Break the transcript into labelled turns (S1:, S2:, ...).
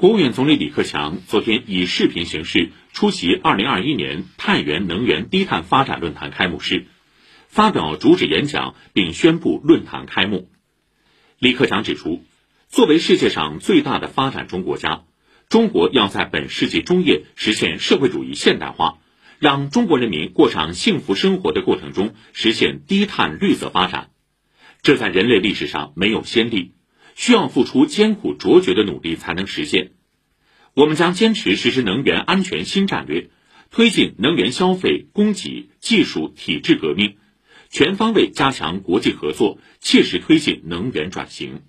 S1: 国务院总理李克强昨天以视频形式出席2021年太原能源低碳发展论坛开幕式，发表主旨演讲并宣布论坛开幕。李克强指出，作为世界上最大的发展中国家，中国要在本世纪中叶实现社会主义现代化，让中国人民过上幸福生活的过程中实现低碳绿色发展，这在人类历史上没有先例。需要付出艰苦卓绝的努力才能实现。我们将坚持实施能源安全新战略，推进能源消费、供给、技术、体制革命，全方位加强国际合作，切实推进能源转型。